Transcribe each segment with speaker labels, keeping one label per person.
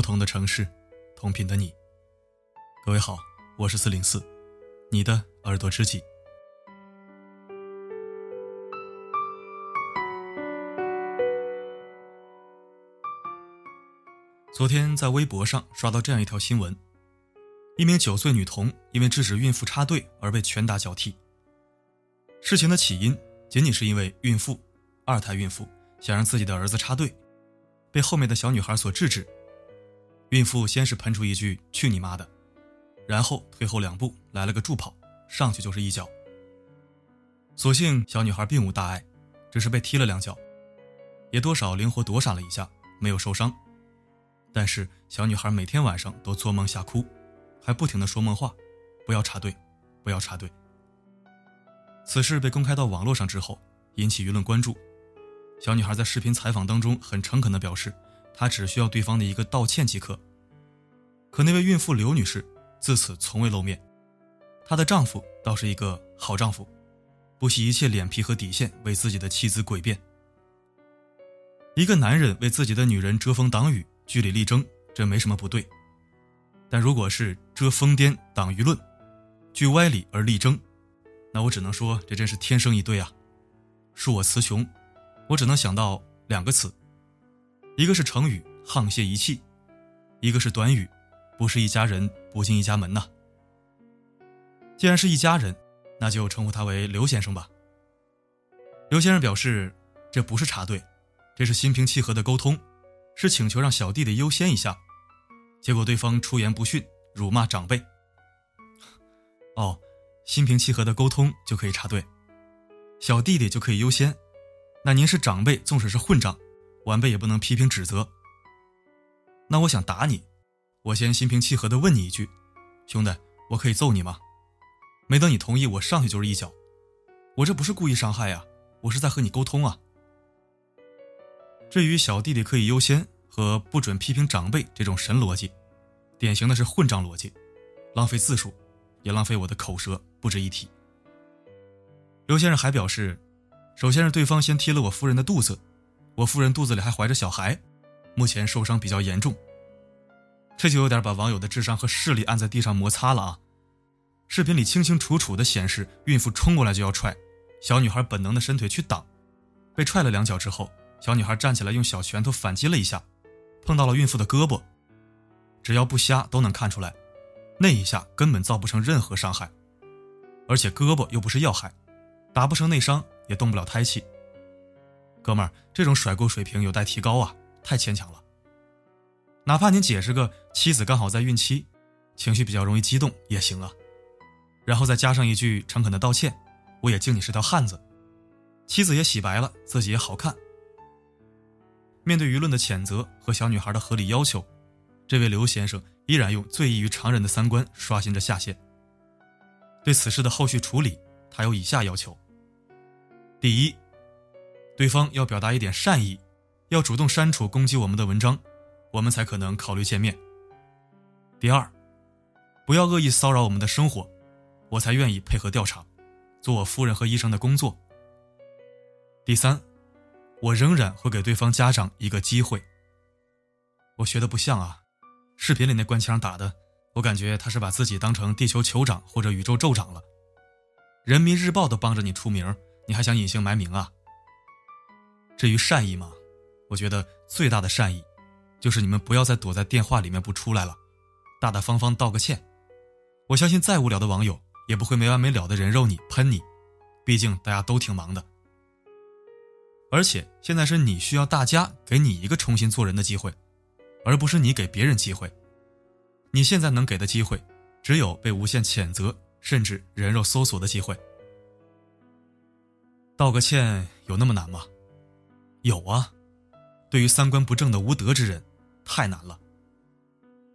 Speaker 1: 不同的城市，同频的你。各位好，我是四零四，你的耳朵知己。昨天在微博上刷到这样一条新闻：一名九岁女童因为制止孕妇插队而被拳打脚踢。事情的起因仅仅是因为孕妇，二胎孕妇想让自己的儿子插队，被后面的小女孩所制止。孕妇先是喷出一句“去你妈的”，然后退后两步来了个助跑，上去就是一脚。所幸小女孩并无大碍，只是被踢了两脚，也多少灵活躲闪了一下，没有受伤。但是小女孩每天晚上都做梦吓哭，还不停的说梦话：“不要插队，不要插队。”此事被公开到网络上之后，引起舆论关注。小女孩在视频采访当中很诚恳地表示。她只需要对方的一个道歉即可。可那位孕妇刘女士自此从未露面，她的丈夫倒是一个好丈夫，不惜一切脸皮和底线为自己的妻子诡辩。一个男人为自己的女人遮风挡雨、据理力争，这没什么不对。但如果是遮疯癫、挡舆论、据歪理而力争，那我只能说这真是天生一对啊！恕我词穷，我只能想到两个词。一个是成语“沆瀣一气”，一个是短语“不是一家人，不进一家门”呐。既然是一家人，那就称呼他为刘先生吧。刘先生表示，这不是插队，这是心平气和的沟通，是请求让小弟弟优先一下。结果对方出言不逊，辱骂长辈。哦，心平气和的沟通就可以插队，小弟弟就可以优先？那您是长辈，纵使是混账。晚辈也不能批评指责。那我想打你，我先心平气和的问你一句：“兄弟，我可以揍你吗？”没等你同意，我上去就是一脚。我这不是故意伤害呀，我是在和你沟通啊。至于小弟弟可以优先和不准批评长辈这种神逻辑，典型的是混账逻辑，浪费字数，也浪费我的口舌，不值一提。刘先生还表示，首先是对方先踢了我夫人的肚子。我夫人肚子里还怀着小孩，目前受伤比较严重。这就有点把网友的智商和视力按在地上摩擦了啊！视频里清清楚楚的显示，孕妇冲过来就要踹，小女孩本能的伸腿去挡，被踹了两脚之后，小女孩站起来用小拳头反击了一下，碰到了孕妇的胳膊。只要不瞎都能看出来，那一下根本造不成任何伤害，而且胳膊又不是要害，打不成内伤也动不了胎气。哥们儿，这种甩锅水平有待提高啊，太牵强了。哪怕您解释个妻子刚好在孕期，情绪比较容易激动也行啊，然后再加上一句诚恳的道歉，我也敬你是条汉子，妻子也洗白了，自己也好看。面对舆论的谴责和小女孩的合理要求，这位刘先生依然用最异于常人的三观刷新着下限。对此事的后续处理，他有以下要求：第一。对方要表达一点善意，要主动删除攻击我们的文章，我们才可能考虑见面。第二，不要恶意骚扰我们的生活，我才愿意配合调查，做我夫人和医生的工作。第三，我仍然会给对方家长一个机会。我学的不像啊，视频里那官腔打的，我感觉他是把自己当成地球酋长或者宇宙宙长了。人民日报都帮着你出名，你还想隐姓埋名啊？至于善意嘛，我觉得最大的善意，就是你们不要再躲在电话里面不出来了，大大方方道个歉。我相信再无聊的网友也不会没完没了的人肉你喷你，毕竟大家都挺忙的。而且现在是你需要大家给你一个重新做人的机会，而不是你给别人机会。你现在能给的机会，只有被无限谴责甚至人肉搜索的机会。道个歉有那么难吗？有啊，对于三观不正的无德之人，太难了。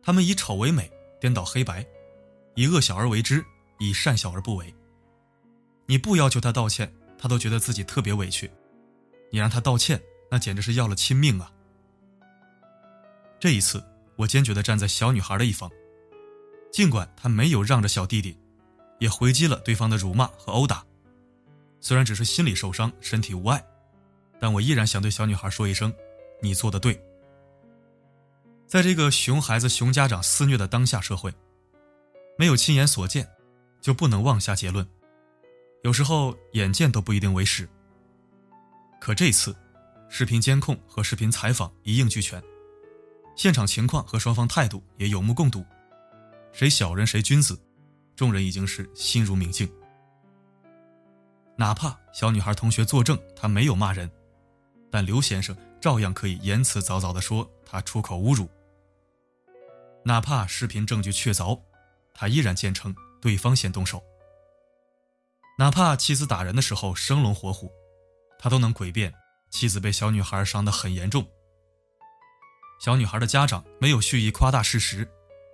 Speaker 1: 他们以丑为美，颠倒黑白，以恶小而为之，以善小而不为。你不要求他道歉，他都觉得自己特别委屈；你让他道歉，那简直是要了亲命啊！这一次，我坚决地站在小女孩的一方，尽管她没有让着小弟弟，也回击了对方的辱骂和殴打，虽然只是心理受伤，身体无碍。但我依然想对小女孩说一声：“你做的对。”在这个熊孩子、熊家长肆虐的当下社会，没有亲眼所见，就不能妄下结论。有时候眼见都不一定为实。可这次，视频监控和视频采访一应俱全，现场情况和双方态度也有目共睹，谁小人谁君子，众人已经是心如明镜。哪怕小女孩同学作证，她没有骂人，但刘先生照样可以言辞凿凿地说他出口侮辱。哪怕视频证据确凿，他依然坚称对方先动手。哪怕妻子打人的时候生龙活虎，他都能诡辩妻子被小女孩伤得很严重。小女孩的家长没有蓄意夸大事实，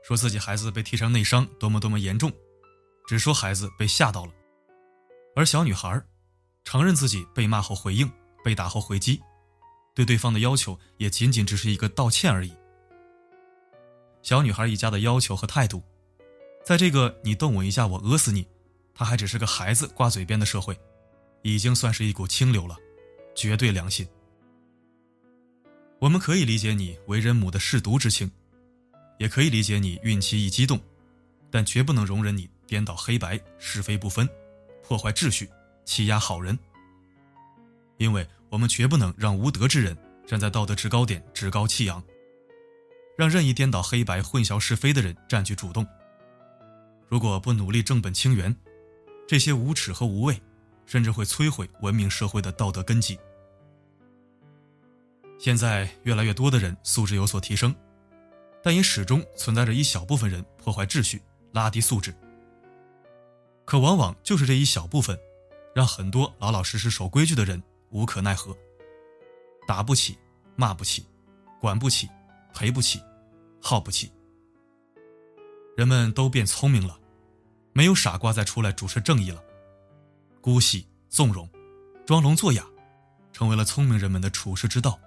Speaker 1: 说自己孩子被踢成内伤多么多么严重，只说孩子被吓到了。而小女孩承认自己被骂后回应，被打后回击，对对方的要求也仅仅只是一个道歉而已。小女孩一家的要求和态度，在这个“你动我一下，我讹死你”，他还只是个孩子挂嘴边的社会，已经算是一股清流了，绝对良心。我们可以理解你为人母的舐犊之情，也可以理解你孕期一激动，但绝不能容忍你颠倒黑白、是非不分，破坏秩序、欺压好人。因为我们绝不能让无德之人站在道德制高点趾高气扬。让任意颠倒黑白、混淆是非的人占据主动。如果不努力正本清源，这些无耻和无畏，甚至会摧毁文明社会的道德根基。现在越来越多的人素质有所提升，但也始终存在着一小部分人破坏秩序、拉低素质。可往往就是这一小部分，让很多老老实实守规矩的人无可奈何。打不起，骂不起，管不起，赔不起。耗不起，人们都变聪明了，没有傻瓜再出来主持正义了，姑息纵容，装聋作哑，成为了聪明人们的处世之道，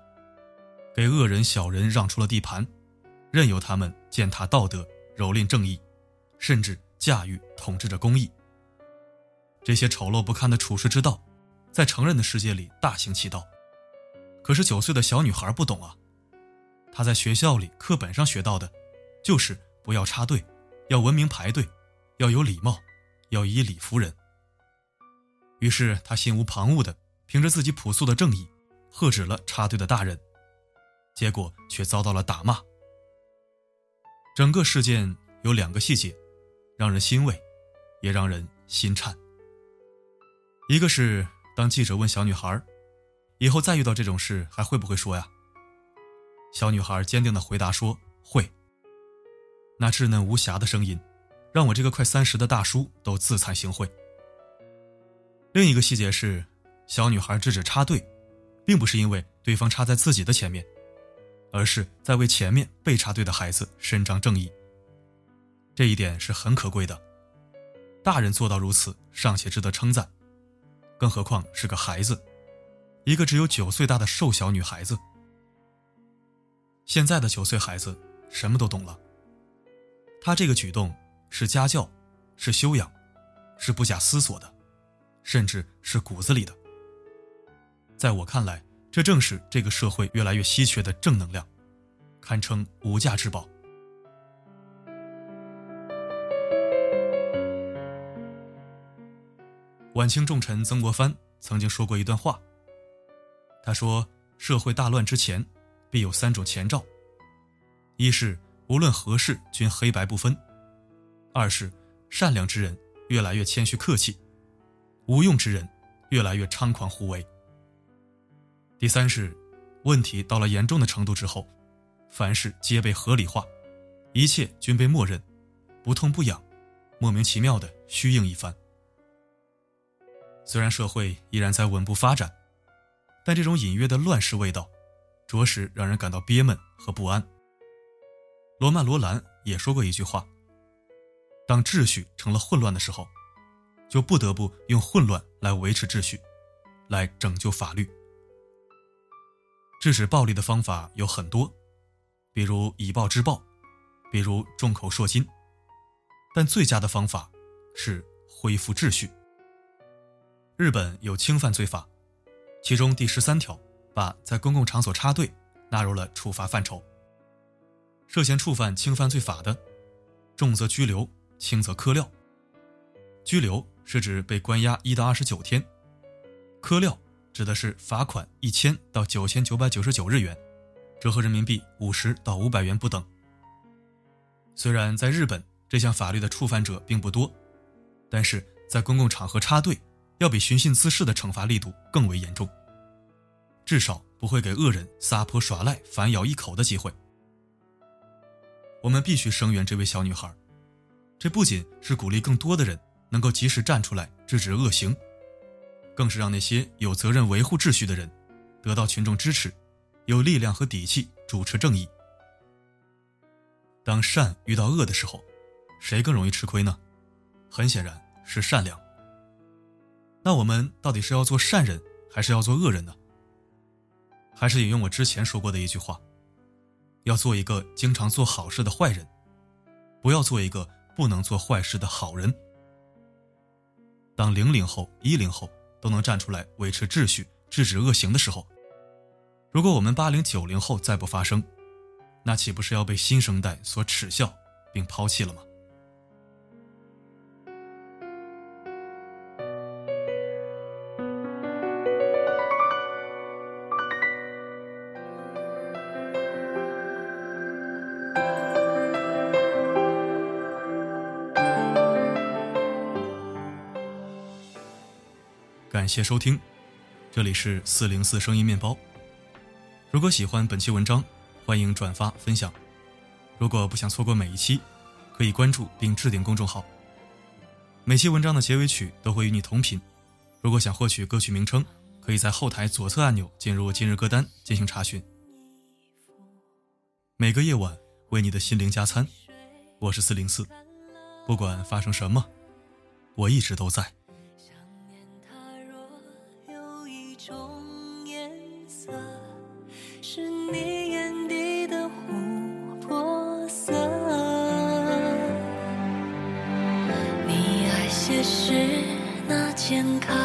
Speaker 1: 给恶人小人让出了地盘，任由他们践踏道德，蹂躏正义，甚至驾驭统治着公义。这些丑陋不堪的处世之道，在成人的世界里大行其道，可是九岁的小女孩不懂啊。她在学校里课本上学到的，就是不要插队，要文明排队，要有礼貌，要以礼服人。于是他心无旁骛的凭着自己朴素的正义，喝止了插队的大人，结果却遭到了打骂。整个事件有两个细节，让人欣慰，也让人心颤。一个是当记者问小女孩，以后再遇到这种事还会不会说呀？小女孩坚定地回答说：“会。”那稚嫩无瑕的声音，让我这个快三十的大叔都自惭形秽。另一个细节是，小女孩制止插队，并不是因为对方插在自己的前面，而是在为前面被插队的孩子伸张正义。这一点是很可贵的，大人做到如此尚且值得称赞，更何况是个孩子，一个只有九岁大的瘦小女孩子。现在的九岁孩子什么都懂了。他这个举动是家教，是修养，是不假思索的，甚至是骨子里的。在我看来，这正是这个社会越来越稀缺的正能量，堪称无价之宝。晚清重臣曾国藩曾经说过一段话。他说：“社会大乱之前。”必有三种前兆：一是无论何事均黑白不分；二是善良之人越来越谦虚客气，无用之人越来越猖狂胡为；第三是问题到了严重的程度之后，凡事皆被合理化，一切均被默认，不痛不痒，莫名其妙的虚应一番。虽然社会依然在稳步发展，但这种隐约的乱世味道。着实让人感到憋闷和不安。罗曼·罗兰也说过一句话：“当秩序成了混乱的时候，就不得不用混乱来维持秩序，来拯救法律。制止暴力的方法有很多，比如以暴制暴，比如众口铄金，但最佳的方法是恢复秩序。日本有轻犯罪法，其中第十三条。把在公共场所插队纳入了处罚范畴。涉嫌触犯轻犯罪法的，重则拘留，轻则科料。拘留是指被关押一到二十九天，科料指的是罚款一千到九千九百九十九日元，折合人民币五十到五百元不等。虽然在日本这项法律的触犯者并不多，但是在公共场合插队，要比寻衅滋事的惩罚力度更为严重，至少不会给恶人撒泼耍赖、反咬一口的机会。我们必须声援这位小女孩，这不仅是鼓励更多的人能够及时站出来制止恶行，更是让那些有责任维护秩序的人得到群众支持，有力量和底气主持正义。当善遇到恶的时候，谁更容易吃亏呢？很显然是善良。那我们到底是要做善人，还是要做恶人呢？还是引用我之前说过的一句话。要做一个经常做好事的坏人，不要做一个不能做坏事的好人。当零零后、一零后都能站出来维持秩序、制止恶行的时候，如果我们八零九零后再不发声，那岂不是要被新生代所耻笑并抛弃了吗？感谢收听，这里是四零四声音面包。如果喜欢本期文章，欢迎转发分享。如果不想错过每一期，可以关注并置顶公众号。每期文章的结尾曲都会与你同频。如果想获取歌曲名称，可以在后台左侧按钮进入今日歌单进行查询。每个夜晚为你的心灵加餐，我是四零四。不管发生什么，我一直都在。
Speaker 2: 健康